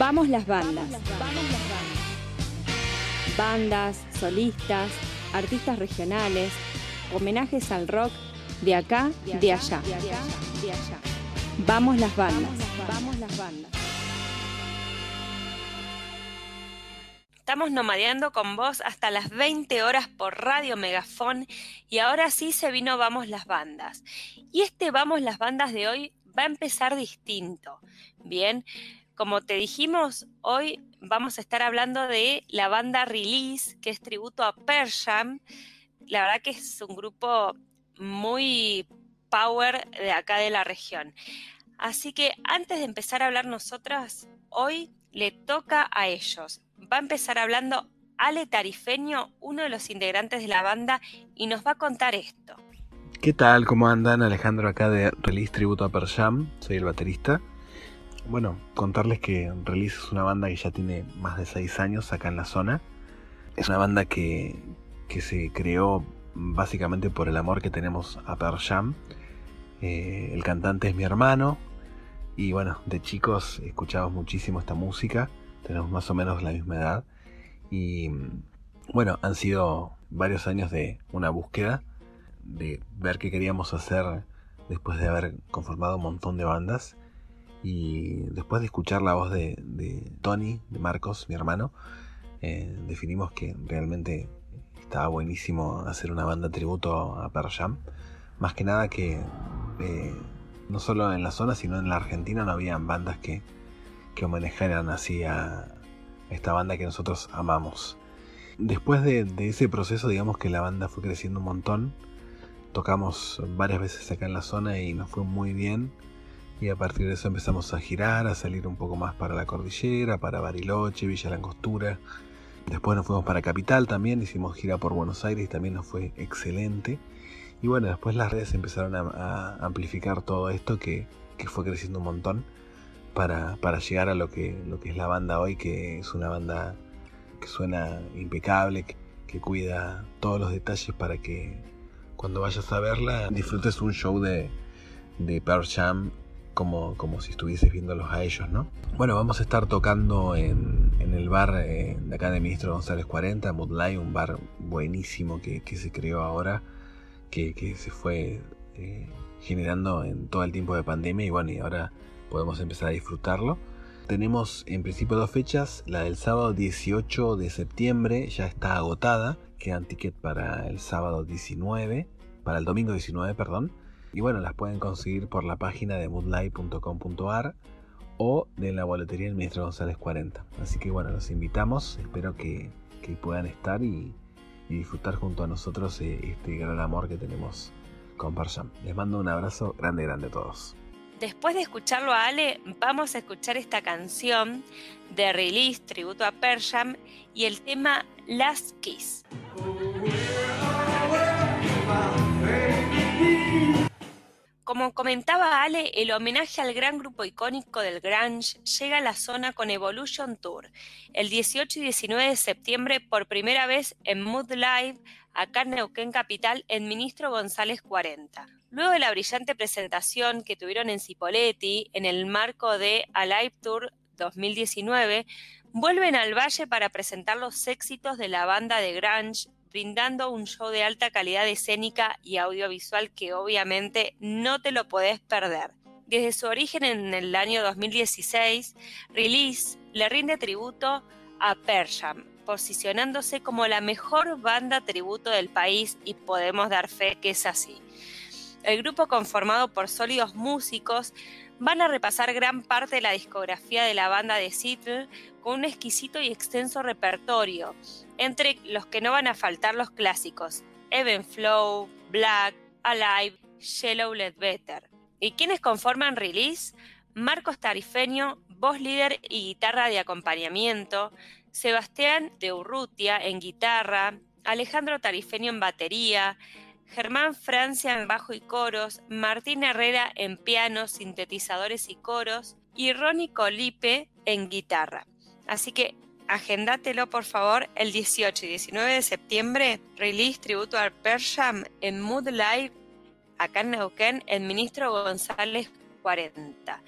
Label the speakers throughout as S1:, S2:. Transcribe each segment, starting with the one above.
S1: Vamos las bandas. Bandas, solistas, artistas regionales, homenajes al rock de acá, de allá. Vamos las bandas. Vamos las bandas.
S2: Estamos nomadeando con vos hasta las 20 horas por Radio Megafón y ahora sí se vino Vamos las Bandas. Y este Vamos las Bandas de hoy va a empezar distinto. Bien, como te dijimos, hoy vamos a estar hablando de la banda Release, que es tributo a Persham. La verdad que es un grupo muy power de acá de la región. Así que antes de empezar a hablar nosotras, hoy le toca a ellos. Va a empezar hablando Ale Tarifeño, uno de los integrantes de la banda, y nos va a contar esto.
S3: ¿Qué tal? ¿Cómo andan? Alejandro acá de Release Tributo a Persham, soy el baterista. Bueno, contarles que Release es una banda que ya tiene más de seis años acá en la zona. Es una banda que, que se creó básicamente por el amor que tenemos a Persham. Eh, el cantante es mi hermano y bueno, de chicos escuchamos muchísimo esta música, tenemos más o menos la misma edad y bueno, han sido varios años de una búsqueda, de ver qué queríamos hacer después de haber conformado un montón de bandas y después de escuchar la voz de, Tony, de Marcos, mi hermano, eh, definimos que realmente estaba buenísimo hacer una banda tributo a Pearl Jam. Más que nada que eh, no solo en la zona, sino en la Argentina no habían bandas que, que homenajearan así a esta banda que nosotros amamos. Después de, ese proceso, digamos que la banda fue creciendo un montón. Tocamos varias veces acá en la zona y nos fue muy bien. Y a partir de eso empezamos a girar, a salir un poco más para la cordillera, para Bariloche, Villa Langostura. Después nos fuimos para Capital también, hicimos gira por Buenos Aires también nos fue excelente. Y bueno, después las redes empezaron a, amplificar todo esto que, fue creciendo un montón para, llegar a lo que, lo que es la banda hoy, que es una banda que suena impecable, que, cuida todos los detalles para que cuando vayas a verla disfrutes un show de, de Pearl Jam como, como si estuvieses viéndolos a ellos, ¿no? Bueno, vamos a estar tocando en, el bar eh, de acá de Ministro González 40, Moodlight, un bar buenísimo que, se creó ahora, que, se fue eh, generando en todo el tiempo de pandemia y bueno, y ahora podemos empezar a disfrutarlo. Tenemos en principio dos fechas, la del sábado 18 de septiembre ya está agotada, quedan ticket para el sábado 19, para el domingo 19, perdón, y bueno, las pueden conseguir por la página de moodlight.com.ar o de la boletería del Ministro González 40. Así que bueno, los invitamos, espero que, puedan estar y, disfrutar junto a nosotros eh, este gran amor que tenemos con Parsham. Les mando un abrazo grande, grande a todos.
S2: Después de escucharlo a Ale, vamos a escuchar esta canción de Release, tributo a Persham, y el tema Last Kiss. Como comentaba Ale, el homenaje al gran grupo icónico del grunge llega a la zona con Evolution Tour, el 18 y 19 de septiembre por primera vez en Mood Live, acá en Neuquén Capital, en Ministro González 40. Luego de la brillante presentación que tuvieron en Cipoletti en el marco de Alive Tour 2019, vuelven al Valle para presentar los éxitos de la banda de grunge brindando un show de alta calidad escénica y audiovisual que obviamente no te lo podés perder. Desde su origen en el año 2016, Release le rinde tributo a Persham, posicionándose como la mejor banda tributo del país y podemos dar fe que es así. El grupo conformado por sólidos músicos van a repasar gran parte de la discografía de la banda de Seattle con un exquisito y extenso repertorio, entre los que no van a faltar los clásicos Even Flow, Black, Alive, Yellow Better. ¿Y quienes conforman Release? Marcos Tarifeño, voz líder y guitarra de acompañamiento, Sebastián de Urrutia en guitarra, Alejandro Tarifeño en batería, Germán Francia en bajo y coros, Martín Herrera en piano, sintetizadores y coros, y Ronnie Colipe en guitarra. Así que agéndatelo por favor el 18 y 19 de septiembre, release tributo a Persham en Mood Live, acá en Neuquén, el ministro González 40.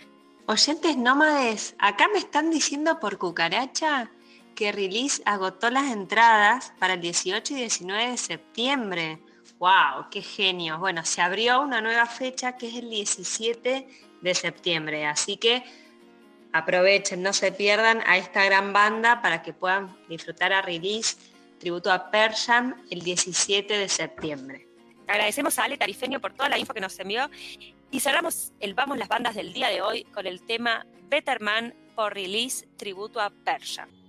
S2: Oyentes nómades, acá me están diciendo por cucaracha que Release agotó las entradas para el 18 y 19 de septiembre. ¡Wow! ¡Qué genios! Bueno, se abrió una nueva fecha que es el 17 de septiembre, así que aprovechen, no se pierdan a esta gran banda para que puedan disfrutar a Release, tributo a Persham, el 17 de septiembre.
S4: Agradecemos a Ale Tarifeño por toda la info que nos envió y cerramos el Vamos las Bandas del día de hoy con el tema Better Man por Release, tributo a Persham.